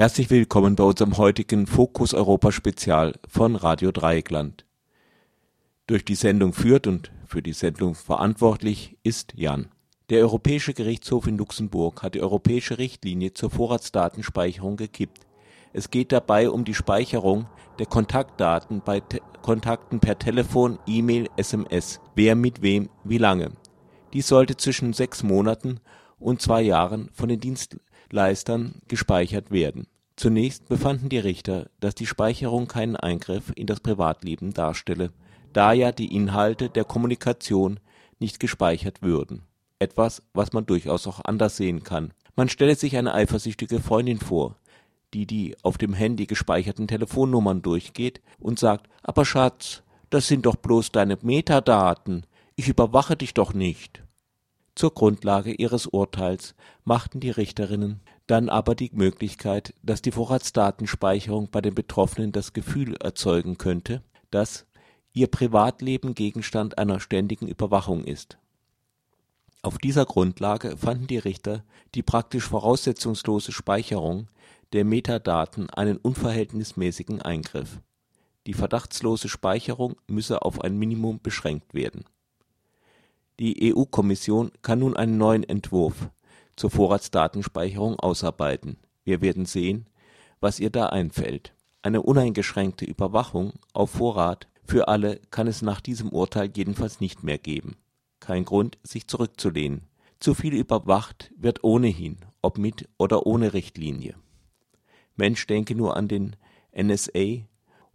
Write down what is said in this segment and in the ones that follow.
Herzlich willkommen bei unserem heutigen Fokus Europa Spezial von Radio Dreieckland. Durch die Sendung führt und für die Sendung verantwortlich ist Jan. Der Europäische Gerichtshof in Luxemburg hat die europäische Richtlinie zur Vorratsdatenspeicherung gekippt. Es geht dabei um die Speicherung der Kontaktdaten bei Te Kontakten per Telefon, E-Mail, SMS. Wer mit wem, wie lange. Dies sollte zwischen sechs Monaten und zwei Jahren von den Dienstleistern gespeichert werden. Zunächst befanden die Richter, dass die Speicherung keinen Eingriff in das Privatleben darstelle, da ja die Inhalte der Kommunikation nicht gespeichert würden. Etwas, was man durchaus auch anders sehen kann. Man stelle sich eine eifersüchtige Freundin vor, die die auf dem Handy gespeicherten Telefonnummern durchgeht und sagt, aber Schatz, das sind doch bloß deine Metadaten, ich überwache dich doch nicht. Zur Grundlage ihres Urteils machten die Richterinnen dann aber die Möglichkeit, dass die Vorratsdatenspeicherung bei den Betroffenen das Gefühl erzeugen könnte, dass ihr Privatleben Gegenstand einer ständigen Überwachung ist. Auf dieser Grundlage fanden die Richter die praktisch voraussetzungslose Speicherung der Metadaten einen unverhältnismäßigen Eingriff. Die verdachtslose Speicherung müsse auf ein Minimum beschränkt werden. Die EU-Kommission kann nun einen neuen Entwurf zur Vorratsdatenspeicherung ausarbeiten. Wir werden sehen, was ihr da einfällt. Eine uneingeschränkte Überwachung auf Vorrat für alle kann es nach diesem Urteil jedenfalls nicht mehr geben. Kein Grund, sich zurückzulehnen. Zu viel überwacht wird ohnehin, ob mit oder ohne Richtlinie. Mensch denke nur an den NSA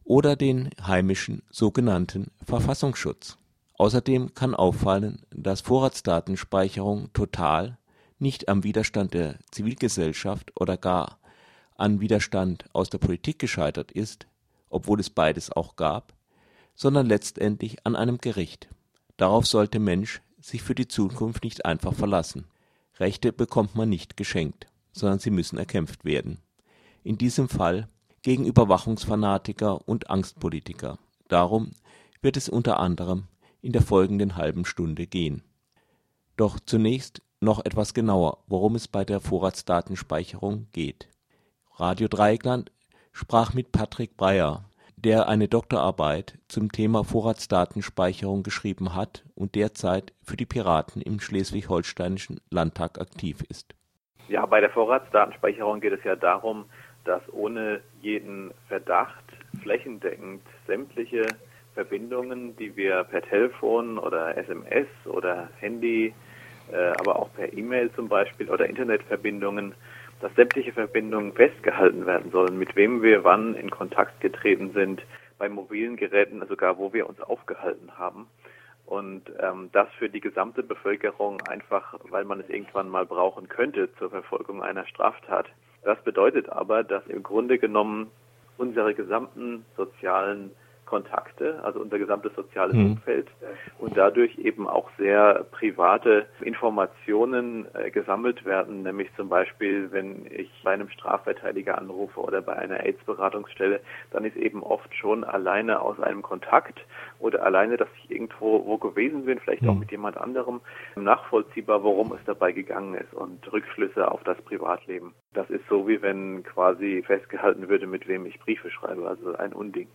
oder den heimischen sogenannten Verfassungsschutz. Außerdem kann auffallen, dass Vorratsdatenspeicherung total nicht am Widerstand der Zivilgesellschaft oder gar an Widerstand aus der Politik gescheitert ist, obwohl es beides auch gab, sondern letztendlich an einem Gericht. Darauf sollte Mensch sich für die Zukunft nicht einfach verlassen. Rechte bekommt man nicht geschenkt, sondern sie müssen erkämpft werden. In diesem Fall gegen Überwachungsfanatiker und Angstpolitiker. Darum wird es unter anderem in der folgenden halben Stunde gehen. Doch zunächst noch etwas genauer, worum es bei der Vorratsdatenspeicherung geht. Radio Dreieckland sprach mit Patrick Breyer, der eine Doktorarbeit zum Thema Vorratsdatenspeicherung geschrieben hat und derzeit für die Piraten im Schleswig-Holsteinischen Landtag aktiv ist. Ja, bei der Vorratsdatenspeicherung geht es ja darum, dass ohne jeden Verdacht flächendeckend sämtliche Verbindungen, die wir per Telefon oder SMS oder Handy, aber auch per E-Mail zum Beispiel oder Internetverbindungen dass sämtliche Verbindungen festgehalten werden sollen, mit wem wir wann in Kontakt getreten sind, bei mobilen Geräten, sogar wo wir uns aufgehalten haben. Und ähm, das für die gesamte Bevölkerung einfach, weil man es irgendwann mal brauchen könnte zur Verfolgung einer Straftat. Das bedeutet aber, dass im Grunde genommen unsere gesamten sozialen Kontakte, also unser gesamtes soziales mhm. Umfeld und dadurch eben auch sehr private Informationen äh, gesammelt werden, nämlich zum Beispiel, wenn ich bei einem Strafverteidiger anrufe oder bei einer AIDS-Beratungsstelle, dann ist eben oft schon alleine aus einem Kontakt oder alleine, dass ich irgendwo wo gewesen bin, vielleicht mhm. auch mit jemand anderem, nachvollziehbar, worum es dabei gegangen ist und Rückschlüsse auf das Privatleben. Das ist so, wie wenn quasi festgehalten würde, mit wem ich Briefe schreibe, also ein Unding.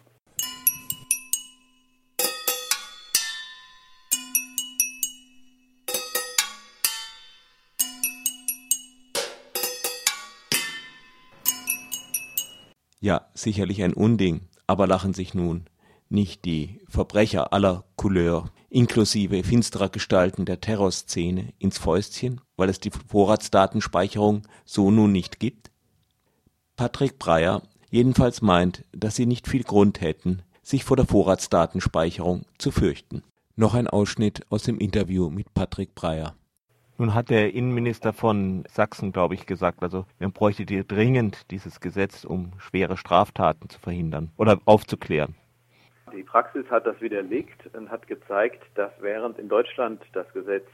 Ja, sicherlich ein Unding, aber lachen sich nun nicht die Verbrecher aller Couleur, inklusive finsterer Gestalten der Terrorszene, ins Fäustchen, weil es die Vorratsdatenspeicherung so nun nicht gibt? Patrick Breyer jedenfalls meint, dass sie nicht viel Grund hätten, sich vor der Vorratsdatenspeicherung zu fürchten. Noch ein Ausschnitt aus dem Interview mit Patrick Breyer. Nun hat der Innenminister von Sachsen, glaube ich, gesagt, also man bräuchte dringend dieses Gesetz, um schwere Straftaten zu verhindern oder aufzuklären. Die Praxis hat das widerlegt und hat gezeigt, dass während in Deutschland das Gesetz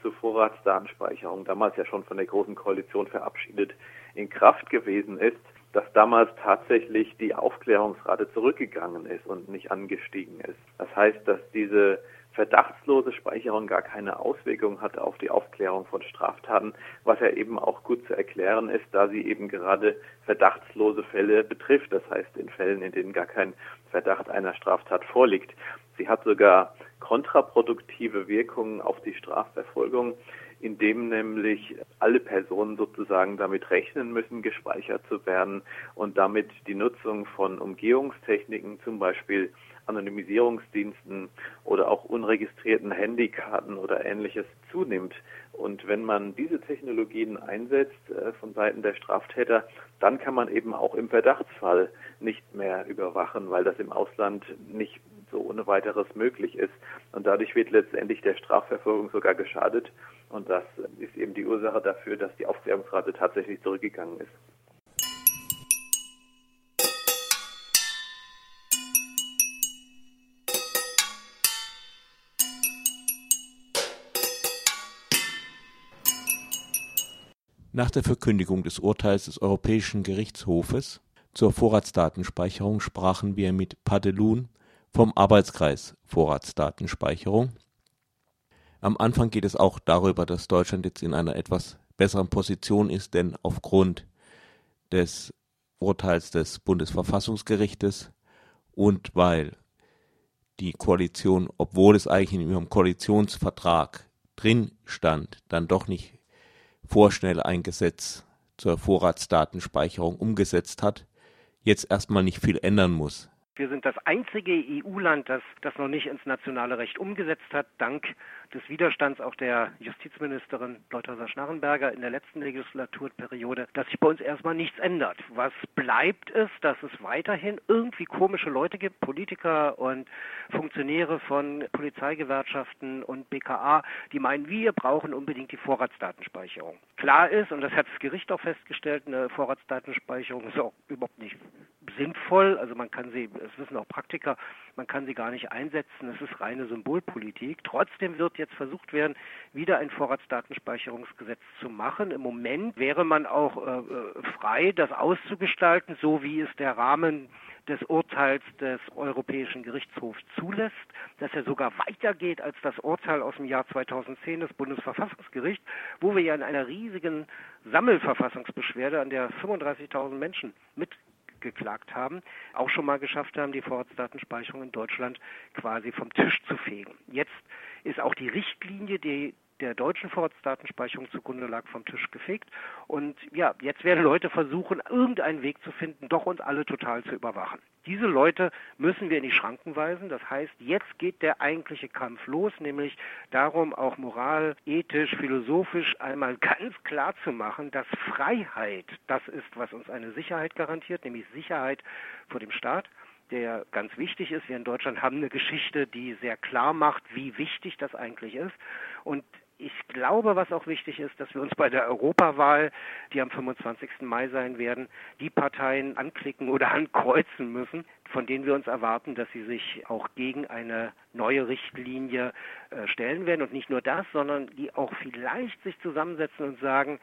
zur Vorratsdatenspeicherung, damals ja schon von der Großen Koalition verabschiedet, in Kraft gewesen ist, dass damals tatsächlich die Aufklärungsrate zurückgegangen ist und nicht angestiegen ist. Das heißt, dass diese verdachtslose Speicherung gar keine Auswirkung hat auf die Aufklärung von Straftaten, was ja eben auch gut zu erklären ist, da sie eben gerade verdachtslose Fälle betrifft. Das heißt in Fällen, in denen gar kein Verdacht einer Straftat vorliegt. Sie hat sogar kontraproduktive Wirkungen auf die Strafverfolgung, indem nämlich alle Personen sozusagen damit rechnen müssen, gespeichert zu werden und damit die Nutzung von Umgehungstechniken, zum Beispiel Anonymisierungsdiensten oder auch unregistrierten Handykarten oder ähnliches zunimmt. Und wenn man diese Technologien einsetzt äh, von Seiten der Straftäter, dann kann man eben auch im Verdachtsfall nicht mehr überwachen, weil das im Ausland nicht so ohne weiteres möglich ist. Und dadurch wird letztendlich der Strafverfolgung sogar geschadet. Und das ist eben die Ursache dafür, dass die Aufklärungsrate tatsächlich zurückgegangen ist. Nach der Verkündigung des Urteils des Europäischen Gerichtshofes zur Vorratsdatenspeicherung sprachen wir mit Padelun vom Arbeitskreis Vorratsdatenspeicherung. Am Anfang geht es auch darüber, dass Deutschland jetzt in einer etwas besseren Position ist, denn aufgrund des Urteils des Bundesverfassungsgerichtes und weil die Koalition, obwohl es eigentlich in ihrem Koalitionsvertrag drin stand, dann doch nicht vorschnell ein Gesetz zur Vorratsdatenspeicherung umgesetzt hat, jetzt erstmal nicht viel ändern muss. Wir sind das einzige EU-Land, das das noch nicht ins nationale Recht umgesetzt hat, dank des Widerstands auch der Justizministerin Leuthäuser Schnarrenberger in der letzten Legislaturperiode, dass sich bei uns erstmal nichts ändert. Was bleibt ist, dass es weiterhin irgendwie komische Leute gibt, Politiker und Funktionäre von Polizeigewerkschaften und BKA, die meinen, wir brauchen unbedingt die Vorratsdatenspeicherung. Klar ist, und das hat das Gericht auch festgestellt, eine Vorratsdatenspeicherung ist auch überhaupt nicht sinnvoll. Also man kann sie, es wissen auch Praktiker, man kann sie gar nicht einsetzen. Es ist reine Symbolpolitik. Trotzdem wird jetzt versucht werden, wieder ein Vorratsdatenspeicherungsgesetz zu machen. Im Moment wäre man auch äh, äh, frei, das auszugestalten, so wie es der Rahmen des Urteils des Europäischen Gerichtshofs zulässt, dass er sogar weitergeht als das Urteil aus dem Jahr 2010 des Bundesverfassungsgerichts, wo wir ja in einer riesigen Sammelverfassungsbeschwerde, an der 35.000 Menschen mit geklagt haben, auch schon mal geschafft haben, die Vorratsdatenspeicherung in Deutschland quasi vom Tisch zu fegen. Jetzt ist auch die Richtlinie, die der deutschen Vorratsdatenspeicherung zugrunde lag, vom Tisch gefegt. Und ja, jetzt werden Leute versuchen, irgendeinen Weg zu finden, doch uns alle total zu überwachen. Diese Leute müssen wir in die Schranken weisen. Das heißt, jetzt geht der eigentliche Kampf los, nämlich darum, auch moral, ethisch, philosophisch einmal ganz klar zu machen, dass Freiheit das ist, was uns eine Sicherheit garantiert, nämlich Sicherheit vor dem Staat der ganz wichtig ist. Wir in Deutschland haben eine Geschichte, die sehr klar macht, wie wichtig das eigentlich ist. Und ich glaube, was auch wichtig ist, dass wir uns bei der Europawahl, die am 25. Mai sein werden, die Parteien anklicken oder ankreuzen müssen, von denen wir uns erwarten, dass sie sich auch gegen eine neue Richtlinie äh, stellen werden. Und nicht nur das, sondern die auch vielleicht sich zusammensetzen und sagen,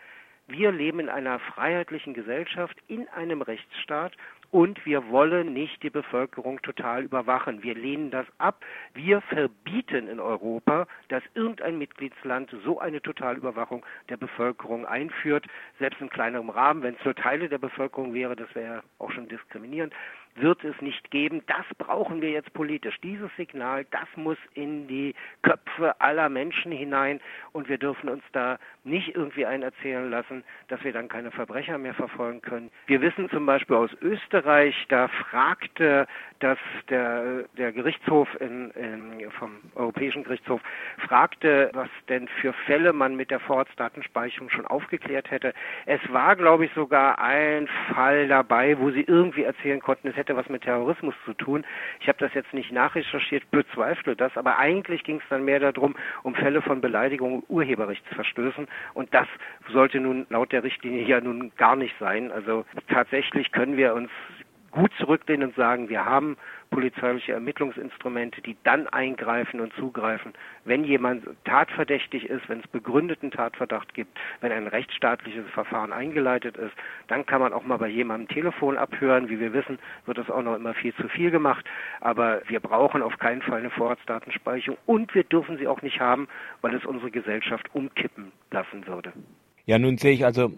wir leben in einer freiheitlichen Gesellschaft, in einem Rechtsstaat und wir wollen nicht die Bevölkerung total überwachen. Wir lehnen das ab. Wir verbieten in Europa, dass irgendein Mitgliedsland so eine Totalüberwachung der Bevölkerung einführt, selbst in kleinerem Rahmen, wenn es nur Teile der Bevölkerung wäre, das wäre auch schon diskriminierend wird es nicht geben. Das brauchen wir jetzt politisch. Dieses Signal, das muss in die Köpfe aller Menschen hinein und wir dürfen uns da nicht irgendwie ein erzählen lassen, dass wir dann keine Verbrecher mehr verfolgen können. Wir wissen zum Beispiel aus Österreich, da fragte das der, der Gerichtshof in, in, vom Europäischen Gerichtshof fragte, was denn für Fälle man mit der Vorratsdatenspeicherung schon aufgeklärt hätte. Es war, glaube ich, sogar ein Fall dabei, wo sie irgendwie erzählen konnten, es hätte was mit Terrorismus zu tun. Ich habe das jetzt nicht nachrecherchiert, bezweifle das, aber eigentlich ging es dann mehr darum, um Fälle von Beleidigung Urheberrechtsverstößen und das sollte nun laut der Richtlinie ja nun gar nicht sein. Also tatsächlich können wir uns gut zurücklehnen und sagen, wir haben polizeiliche Ermittlungsinstrumente, die dann eingreifen und zugreifen, wenn jemand tatverdächtig ist, wenn es begründeten Tatverdacht gibt, wenn ein rechtsstaatliches Verfahren eingeleitet ist, dann kann man auch mal bei jemandem Telefon abhören. Wie wir wissen, wird das auch noch immer viel zu viel gemacht. Aber wir brauchen auf keinen Fall eine Vorratsdatenspeicherung und wir dürfen sie auch nicht haben, weil es unsere Gesellschaft umkippen lassen würde. Ja, nun sehe ich also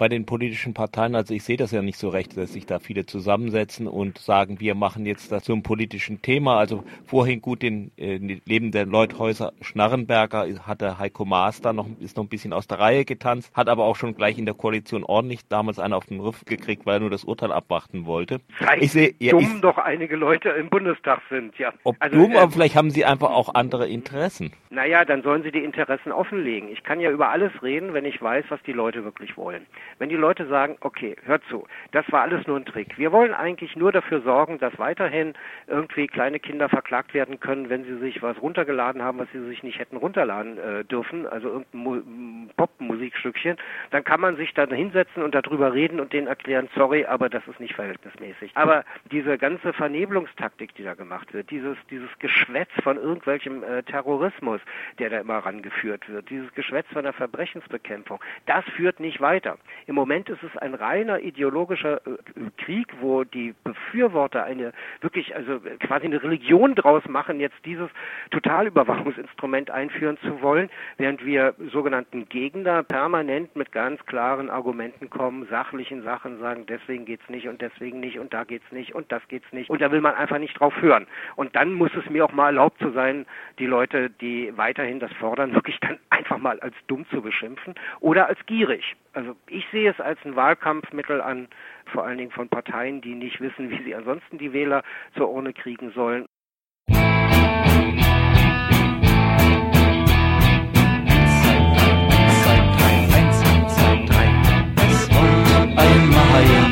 bei den politischen Parteien, also ich sehe das ja nicht so recht, dass sich da viele zusammensetzen und sagen, wir machen jetzt das zum politischen Thema. Also vorhin gut den äh, Leben der Leuthäuser Schnarrenberger hat der Heiko Maas da noch, ist noch ein bisschen aus der Reihe getanzt, hat aber auch schon gleich in der Koalition ordentlich damals einen auf den Rüff gekriegt, weil er nur das Urteil abwarten wollte. Sei ich sehe, ja, dumm ich, doch einige Leute im Bundestag sind, ja. Ob also, dumm, äh, aber vielleicht haben sie einfach auch andere Interessen. Naja, dann sollen sie die Interessen offenlegen. Ich kann ja über alles reden, wenn ich weiß, was die Leute wirklich wollen. Wenn die Leute sagen, okay, hört zu, das war alles nur ein Trick. Wir wollen eigentlich nur dafür sorgen, dass weiterhin irgendwie kleine Kinder verklagt werden können, wenn sie sich was runtergeladen haben, was sie sich nicht hätten runterladen äh, dürfen, also irgendein Popmusikstückchen, dann kann man sich dann hinsetzen und darüber reden und denen erklären, sorry, aber das ist nicht verhältnismäßig. Aber diese ganze Vernebelungstaktik, die da gemacht wird, dieses, dieses Geschwätz von irgendwelchem äh, Terrorismus, der da immer rangeführt wird, dieses Geschwätz von der Verbrechensbekämpfung, das führt nicht weiter. Im Moment ist es ein reiner ideologischer äh, Krieg, wo die Befürworter eine wirklich, also quasi eine Religion draus machen, jetzt dieses Totalüberwachungsinstrument einführen zu wollen, während wir sogenannten Gegner permanent mit ganz klaren Argumenten kommen, sachlichen Sachen sagen, deswegen geht's nicht und deswegen nicht und da geht's nicht und das geht's nicht und da will man einfach nicht drauf hören. Und dann muss es mir auch mal erlaubt zu sein, die Leute, die weiterhin das fordern, wirklich dann einfach mal als dumm zu beschimpfen oder als gierig. Also ich sehe es als ein Wahlkampfmittel an, vor allen Dingen von Parteien, die nicht wissen, wie sie ansonsten die Wähler zur Urne kriegen sollen.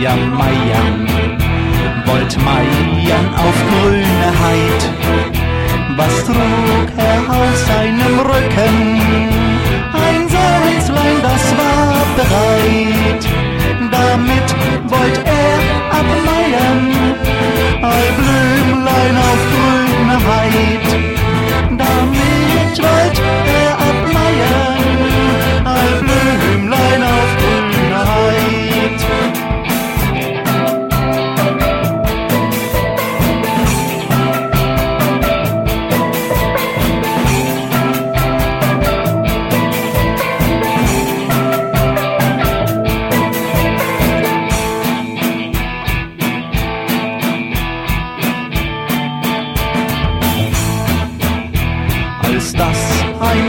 Meier, Meier, wollt meiern auf grüne Heid. Was trug er auf seinem Rücken? high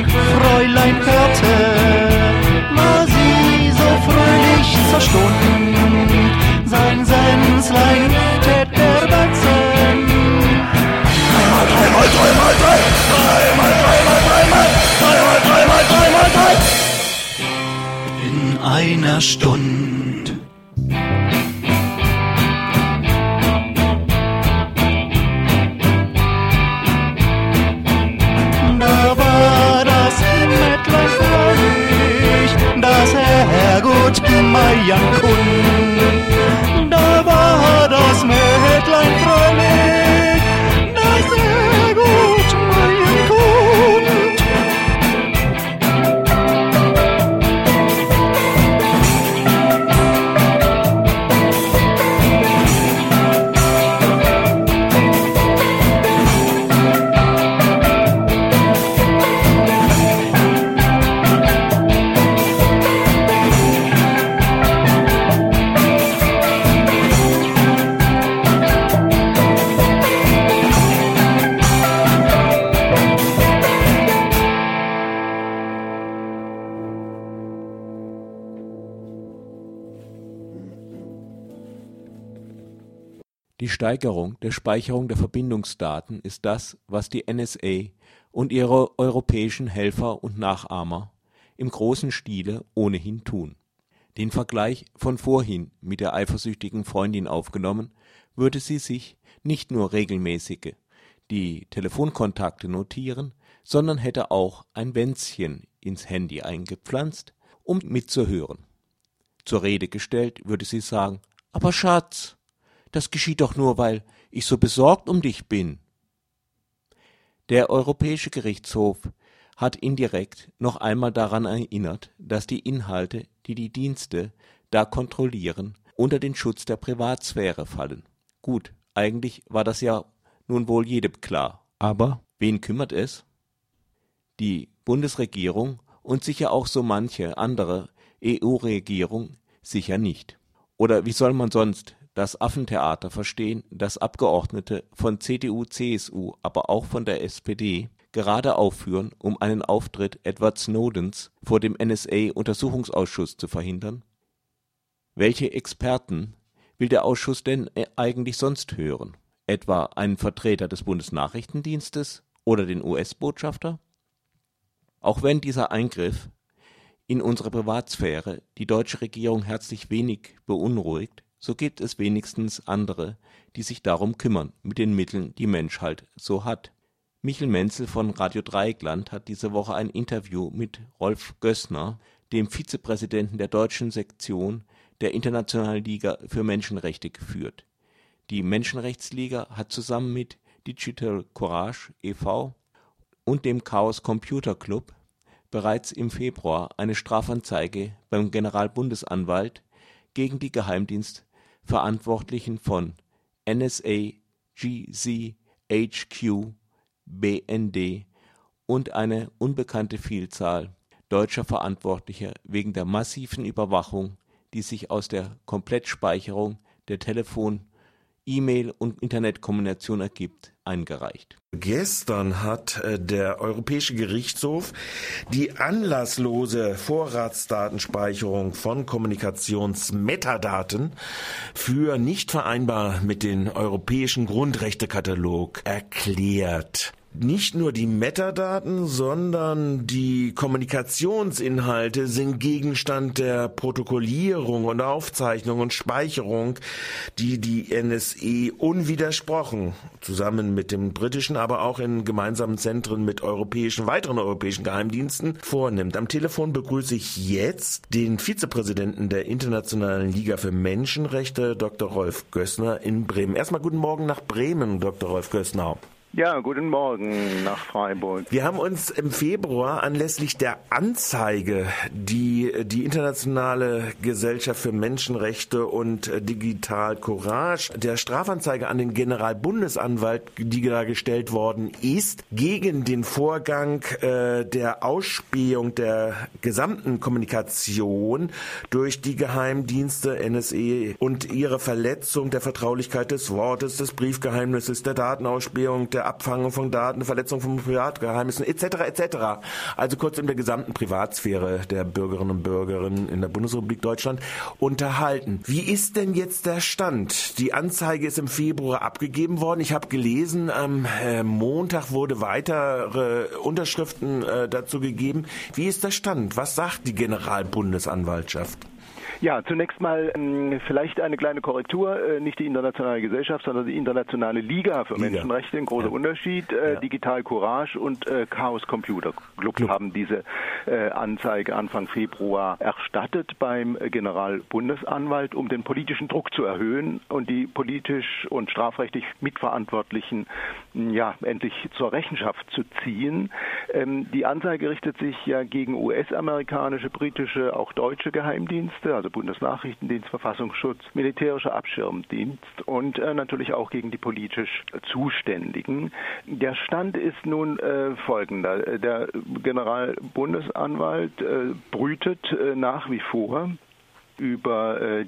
Fräulein hörte, war sie so fröhlich zur Stunde. Sein Senslein tät erwachsen. Dreimal, dreimal, dreimal, drei! Dreimal, dreimal, dreimal! Dreimal, dreimal, dreimal, drei! In einer Stunde young Steigerung der Speicherung der Verbindungsdaten ist das, was die NSA und ihre europäischen Helfer und Nachahmer im großen Stile ohnehin tun. Den Vergleich von vorhin mit der eifersüchtigen Freundin aufgenommen, würde sie sich nicht nur regelmäßige die Telefonkontakte notieren, sondern hätte auch ein Wänzchen ins Handy eingepflanzt, um mitzuhören. Zur Rede gestellt würde sie sagen, aber Schatz, das geschieht doch nur, weil ich so besorgt um dich bin. Der Europäische Gerichtshof hat indirekt noch einmal daran erinnert, dass die Inhalte, die die Dienste da kontrollieren, unter den Schutz der Privatsphäre fallen. Gut, eigentlich war das ja nun wohl jedem klar. Aber wen kümmert es? Die Bundesregierung und sicher auch so manche andere EU-Regierung sicher nicht. Oder wie soll man sonst das Affentheater verstehen, das Abgeordnete von CDU, CSU, aber auch von der SPD gerade aufführen, um einen Auftritt Edward Snowdens vor dem NSA-Untersuchungsausschuss zu verhindern? Welche Experten will der Ausschuss denn äh, eigentlich sonst hören? Etwa einen Vertreter des Bundesnachrichtendienstes oder den US-Botschafter? Auch wenn dieser Eingriff in unsere Privatsphäre die deutsche Regierung herzlich wenig beunruhigt, so gibt es wenigstens andere, die sich darum kümmern, mit den Mitteln, die Mensch halt so hat. Michel Menzel von Radio Dreieckland hat diese Woche ein Interview mit Rolf Gößner, dem Vizepräsidenten der deutschen Sektion der Internationalen Liga für Menschenrechte, geführt. Die Menschenrechtsliga hat zusammen mit Digital Courage e.V. und dem Chaos Computer Club bereits im Februar eine Strafanzeige beim Generalbundesanwalt gegen die Geheimdienstverantwortlichen von NSA, GC, HQ BND und eine unbekannte Vielzahl deutscher Verantwortlicher wegen der massiven Überwachung, die sich aus der Komplettspeicherung der Telefon E-Mail und Internetkommunikation ergibt, eingereicht. Gestern hat äh, der Europäische Gerichtshof die anlasslose Vorratsdatenspeicherung von Kommunikationsmetadaten für nicht vereinbar mit dem europäischen Grundrechtekatalog erklärt nicht nur die Metadaten, sondern die Kommunikationsinhalte sind Gegenstand der Protokollierung und Aufzeichnung und Speicherung, die die NSE unwidersprochen zusammen mit dem britischen, aber auch in gemeinsamen Zentren mit europäischen, weiteren europäischen Geheimdiensten vornimmt. Am Telefon begrüße ich jetzt den Vizepräsidenten der Internationalen Liga für Menschenrechte, Dr. Rolf Gößner in Bremen. Erstmal guten Morgen nach Bremen, Dr. Rolf Gößner. Ja, guten Morgen nach Freiburg. Wir haben uns im Februar anlässlich der Anzeige, die die Internationale Gesellschaft für Menschenrechte und Digital Courage, der Strafanzeige an den Generalbundesanwalt, die da gestellt worden ist, gegen den Vorgang äh, der Ausspähung der gesamten Kommunikation durch die Geheimdienste NSE und ihre Verletzung der Vertraulichkeit des Wortes, des Briefgeheimnisses, der Datenausspähung, der der Abfangung von Daten, Verletzung von Privatgeheimnissen etc. etc. Also kurz in der gesamten Privatsphäre der Bürgerinnen und Bürger in der Bundesrepublik Deutschland unterhalten. Wie ist denn jetzt der Stand? Die Anzeige ist im Februar abgegeben worden. Ich habe gelesen, am äh, Montag wurde weitere Unterschriften äh, dazu gegeben. Wie ist der Stand? Was sagt die Generalbundesanwaltschaft? Ja, zunächst mal ähm, vielleicht eine kleine Korrektur. Äh, nicht die internationale Gesellschaft, sondern die internationale Liga für Liga. Menschenrechte. Ein großer ja. Unterschied. Äh, ja. Digital Courage und äh, Chaos Computer Club, Club. haben diese äh, Anzeige Anfang Februar erstattet beim Generalbundesanwalt, um den politischen Druck zu erhöhen und die politisch und strafrechtlich Mitverantwortlichen ja endlich zur Rechenschaft zu ziehen. Ähm, die Anzeige richtet sich ja gegen US-amerikanische, britische, auch deutsche Geheimdienste, also Bundesnachrichtendienst, Verfassungsschutz, militärischer Abschirmdienst und äh, natürlich auch gegen die politisch Zuständigen. Der Stand ist nun äh, folgender. Der Generalbundesanwalt äh, brütet äh, nach wie vor über äh,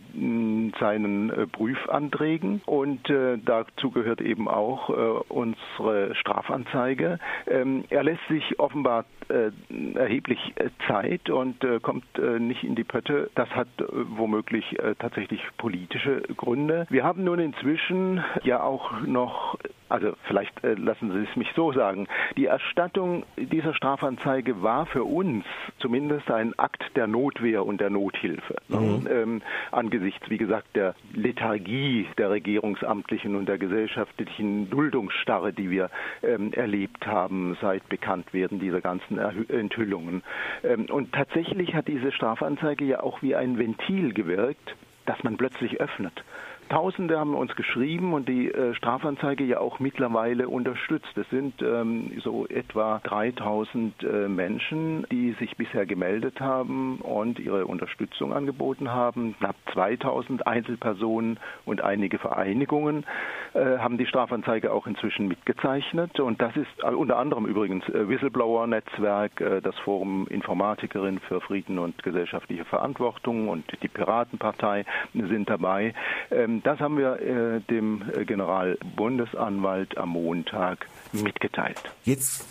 seinen äh, Prüfanträgen und äh, dazu gehört eben auch äh, unsere Strafanzeige. Ähm, er lässt sich offenbar äh, erheblich äh, Zeit und kommt nicht in die Pötte. Das hat womöglich tatsächlich politische Gründe. Wir haben nun inzwischen ja auch noch also vielleicht äh, lassen Sie es mich so sagen. Die Erstattung dieser Strafanzeige war für uns zumindest ein Akt der Notwehr und der Nothilfe. Mhm. Ähm, angesichts, wie gesagt, der Lethargie der Regierungsamtlichen und der gesellschaftlichen Duldungsstarre, die wir ähm, erlebt haben seit Bekanntwerden dieser ganzen Erhü Enthüllungen. Ähm, und tatsächlich hat diese Strafanzeige ja auch wie ein Ventil gewirkt, das man plötzlich öffnet Tausende haben uns geschrieben und die äh, Strafanzeige ja auch mittlerweile unterstützt. Es sind ähm, so etwa 3000 äh, Menschen, die sich bisher gemeldet haben und ihre Unterstützung angeboten haben. Knapp 2000 Einzelpersonen und einige Vereinigungen äh, haben die Strafanzeige auch inzwischen mitgezeichnet. Und das ist äh, unter anderem übrigens äh, Whistleblower-Netzwerk, äh, das Forum Informatikerin für Frieden und gesellschaftliche Verantwortung und die Piratenpartei sind dabei. Ähm, das haben wir äh, dem Generalbundesanwalt am Montag mitgeteilt. Jetzt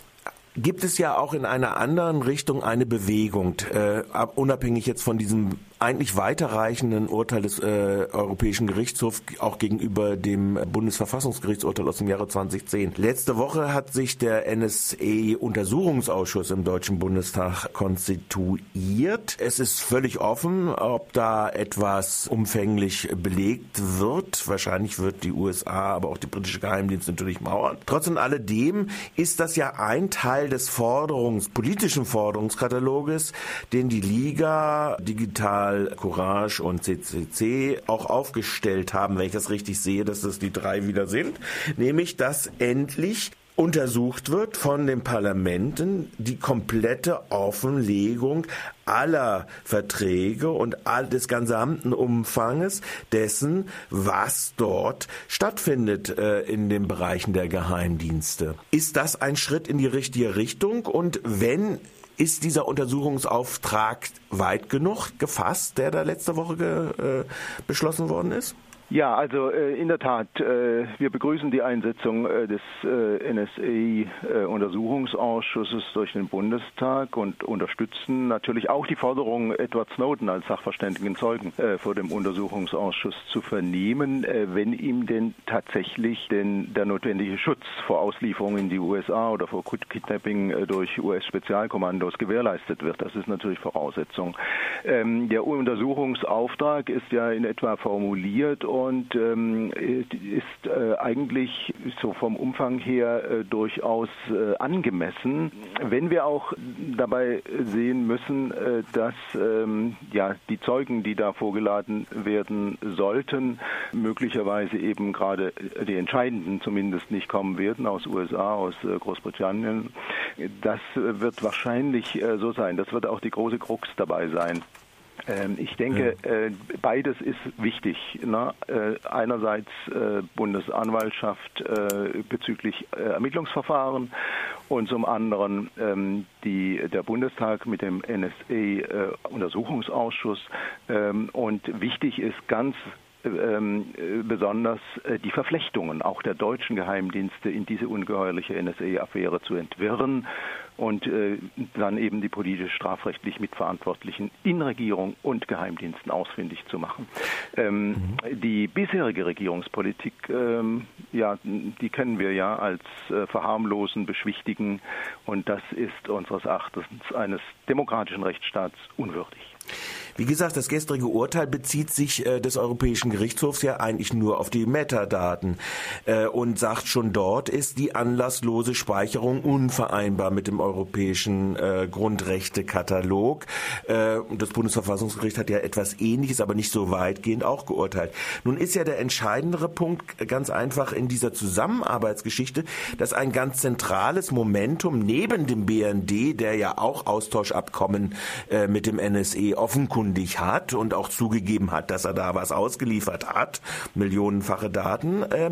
gibt es ja auch in einer anderen Richtung eine Bewegung, äh, unabhängig jetzt von diesem eigentlich weiterreichenden Urteil des äh, Europäischen Gerichtshofs auch gegenüber dem Bundesverfassungsgerichtsurteil aus dem Jahre 2010. Letzte Woche hat sich der NSE-Untersuchungsausschuss im Deutschen Bundestag konstituiert. Es ist völlig offen, ob da etwas umfänglich belegt wird. Wahrscheinlich wird die USA, aber auch die britische Geheimdienst natürlich mauern. Trotz und alledem ist das ja ein Teil des Forderungs, politischen Forderungskataloges, den die Liga digital Digital, Courage und CCC auch aufgestellt haben, wenn ich das richtig sehe, dass das die drei wieder sind, nämlich dass endlich untersucht wird von den Parlamenten die komplette Offenlegung aller Verträge und all des gesamten Umfanges dessen, was dort stattfindet äh, in den Bereichen der Geheimdienste. Ist das ein Schritt in die richtige Richtung? Und wenn ist dieser Untersuchungsauftrag weit genug gefasst, der da letzte Woche ge, äh, beschlossen worden ist? Ja, also äh, in der Tat, äh, wir begrüßen die Einsetzung äh, des äh, NSA-Untersuchungsausschusses durch den Bundestag und unterstützen natürlich auch die Forderung, Edward Snowden als sachverständigen Zeugen äh, vor dem Untersuchungsausschuss zu vernehmen, äh, wenn ihm denn tatsächlich denn der notwendige Schutz vor Auslieferung in die USA oder vor Kidnapping durch US-Spezialkommandos gewährleistet wird. Das ist natürlich Voraussetzung. Ähm, der Untersuchungsauftrag ist ja in etwa formuliert und ähm, ist äh, eigentlich so vom Umfang her äh, durchaus äh, angemessen. Wenn wir auch dabei sehen müssen, äh, dass ähm, ja die Zeugen, die da vorgeladen werden sollten, möglicherweise eben gerade die entscheidenden zumindest nicht kommen werden aus USA, aus äh, Großbritannien, das wird wahrscheinlich äh, so sein. Das wird auch die große Krux dabei sein. Ähm, ich denke, äh, beides ist wichtig. Ne? Äh, einerseits äh, Bundesanwaltschaft bezüglich Ermittlungsverfahren und zum anderen ähm, die, der Bundestag mit dem NSA-Untersuchungsausschuss. Ähm, und wichtig ist ganz ähm, besonders äh, die Verflechtungen auch der deutschen Geheimdienste in diese ungeheuerliche NSA-Affäre zu entwirren und äh, dann eben die politisch strafrechtlich Mitverantwortlichen in Regierung und Geheimdiensten ausfindig zu machen. Ähm, mhm. Die bisherige Regierungspolitik, ähm, ja, die kennen wir ja als äh, verharmlosen, beschwichtigen und das ist unseres Erachtens eines demokratischen Rechtsstaats unwürdig. Wie gesagt, das gestrige Urteil bezieht sich äh, des Europäischen Gerichtshofs ja eigentlich nur auf die Metadaten äh, und sagt schon dort ist die anlasslose Speicherung unvereinbar mit dem europäischen äh, Grundrechtekatalog. Äh, das Bundesverfassungsgericht hat ja etwas Ähnliches, aber nicht so weitgehend auch geurteilt. Nun ist ja der entscheidendere Punkt ganz einfach in dieser Zusammenarbeitsgeschichte, dass ein ganz zentrales Momentum neben dem BND, der ja auch Austauschabkommen äh, mit dem NSE offenkundig hat und auch zugegeben hat, dass er da was ausgeliefert hat, millionenfache Daten, äh,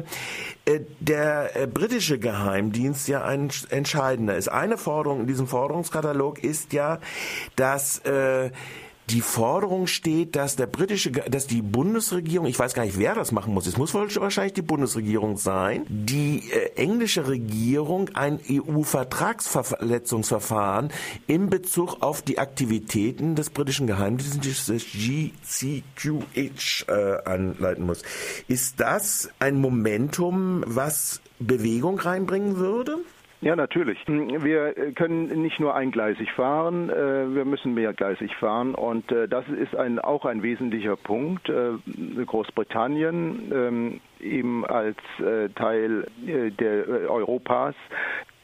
äh, der äh, britische Geheimdienst ja ein entscheidender ist. Eine Forderung in diesem Forderungskatalog ist ja, dass die Forderung steht, dass der britische, dass die Bundesregierung, ich weiß gar nicht, wer das machen muss, es muss wahrscheinlich die Bundesregierung sein, die äh, englische Regierung ein EU-Vertragsverletzungsverfahren in Bezug auf die Aktivitäten des britischen Geheimdienstes GCQH äh, anleiten muss. Ist das ein Momentum, was Bewegung reinbringen würde? Ja, natürlich. Wir können nicht nur eingleisig fahren, äh, wir müssen mehrgleisig fahren und äh, das ist ein, auch ein wesentlicher Punkt. Äh, Großbritannien ähm, eben als Teil der Europas äh,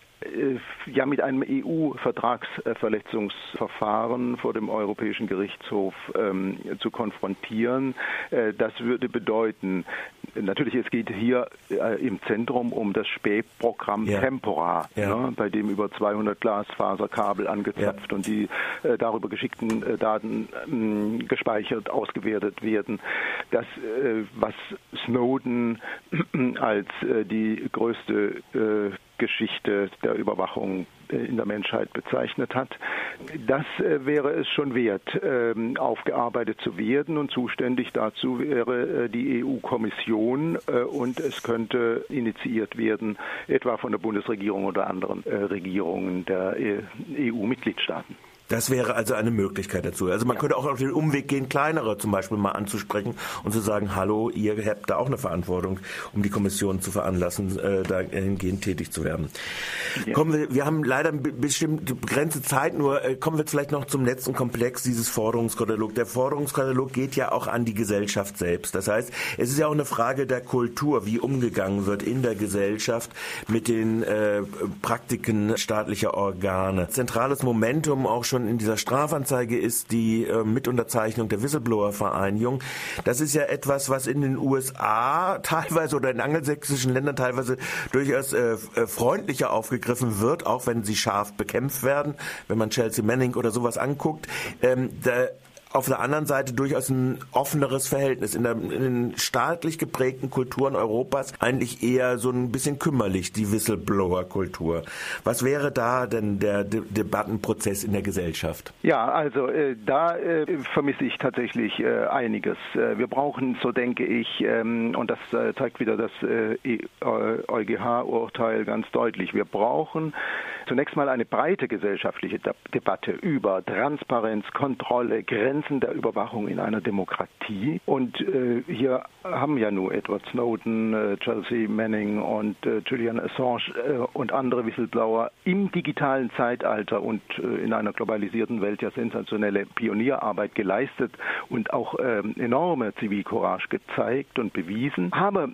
ja mit einem EU-Vertragsverletzungsverfahren vor dem Europäischen Gerichtshof ähm, zu konfrontieren. Äh, das würde bedeuten, natürlich, es geht hier äh, im Zentrum um das Spähprogramm ja. Tempora, ja. Ne, bei dem über 200 Glasfaserkabel angezapft ja. und die äh, darüber geschickten äh, Daten ähm, gespeichert, ausgewertet werden. Das, äh, was Snowden als äh, die größte Geschichte der Überwachung in der Menschheit bezeichnet hat. Das äh, wäre es schon wert, ähm, aufgearbeitet zu werden und zuständig dazu wäre äh, die EU-Kommission äh, und es könnte initiiert werden, etwa von der Bundesregierung oder anderen Regierungen der EU-Mitgliedstaaten. Das wäre also eine Möglichkeit dazu. Also man ja. könnte auch auf den Umweg gehen, kleinere zum Beispiel mal anzusprechen und zu sagen, hallo, ihr habt da auch eine Verantwortung, um die Kommission zu veranlassen, äh, dahingehend tätig zu werden. Ja. Kommen wir, wir haben leider eine bestimmte begrenzte Zeit, nur äh, kommen wir vielleicht noch zum letzten Komplex dieses Forderungskatalog. Der Forderungskatalog geht ja auch an die Gesellschaft selbst. Das heißt, es ist ja auch eine Frage der Kultur, wie umgegangen wird in der Gesellschaft mit den äh, Praktiken staatlicher Organe. Zentrales Momentum auch schon schon in dieser Strafanzeige ist die äh, Mitunterzeichnung der Whistleblower-Vereinigung. Das ist ja etwas, was in den USA teilweise oder in angelsächsischen Ländern teilweise durchaus äh, äh, freundlicher aufgegriffen wird, auch wenn sie scharf bekämpft werden. Wenn man Chelsea Manning oder sowas anguckt, ähm, da auf der anderen Seite durchaus ein offeneres Verhältnis. In, der, in den staatlich geprägten Kulturen Europas eigentlich eher so ein bisschen kümmerlich, die Whistleblower-Kultur. Was wäre da denn der De Debattenprozess in der Gesellschaft? Ja, also äh, da äh, vermisse ich tatsächlich äh, einiges. Äh, wir brauchen, so denke ich, ähm, und das äh, zeigt wieder das EuGH-Urteil e ganz deutlich, wir brauchen zunächst mal eine breite gesellschaftliche De Debatte über Transparenz, Kontrolle, Grenzen, Grenzen der Überwachung in einer Demokratie. Und äh, hier haben ja nur Edward Snowden, äh, Chelsea Manning und äh, Julian Assange äh, und andere Whistleblower im digitalen Zeitalter und äh, in einer globalisierten Welt ja sensationelle Pionierarbeit geleistet und auch ähm, enorme Zivilcourage gezeigt und bewiesen. Aber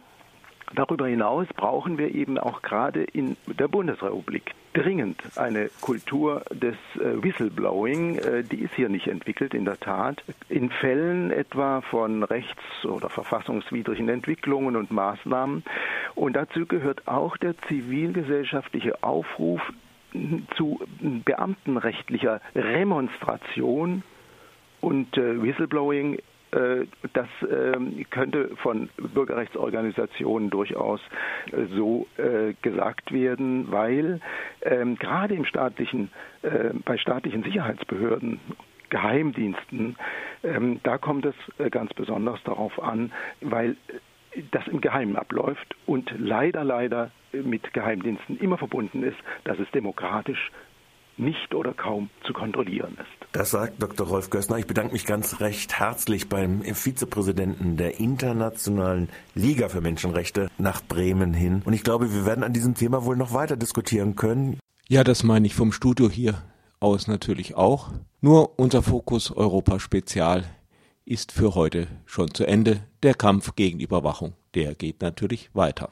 Darüber hinaus brauchen wir eben auch gerade in der Bundesrepublik dringend eine Kultur des äh, Whistleblowing. Äh, die ist hier nicht entwickelt, in der Tat. In Fällen etwa von rechts- oder verfassungswidrigen Entwicklungen und Maßnahmen. Und dazu gehört auch der zivilgesellschaftliche Aufruf zu beamtenrechtlicher Remonstration und äh, Whistleblowing das ähm, könnte von Bürgerrechtsorganisationen durchaus äh, so äh, gesagt werden, weil ähm, gerade im staatlichen, bei staatlichen Sicherheitsbehörden Geheimdiensten, ähm, da kommt es ganz besonders darauf an, weil das im Geheimen abläuft und leider, leider mit Geheimdiensten immer verbunden ist, dass es demokratisch nicht oder kaum zu kontrollieren ist. Das sagt Dr. Rolf Gössner. Ich bedanke mich ganz recht herzlich beim Vizepräsidenten der Internationalen Liga für Menschenrechte nach Bremen hin. Und ich glaube, wir werden an diesem Thema wohl noch weiter diskutieren können. Ja, das meine ich vom Studio hier aus natürlich auch. Nur unser Fokus Europa Spezial ist für heute schon zu Ende. Der Kampf gegen Überwachung, der geht natürlich weiter.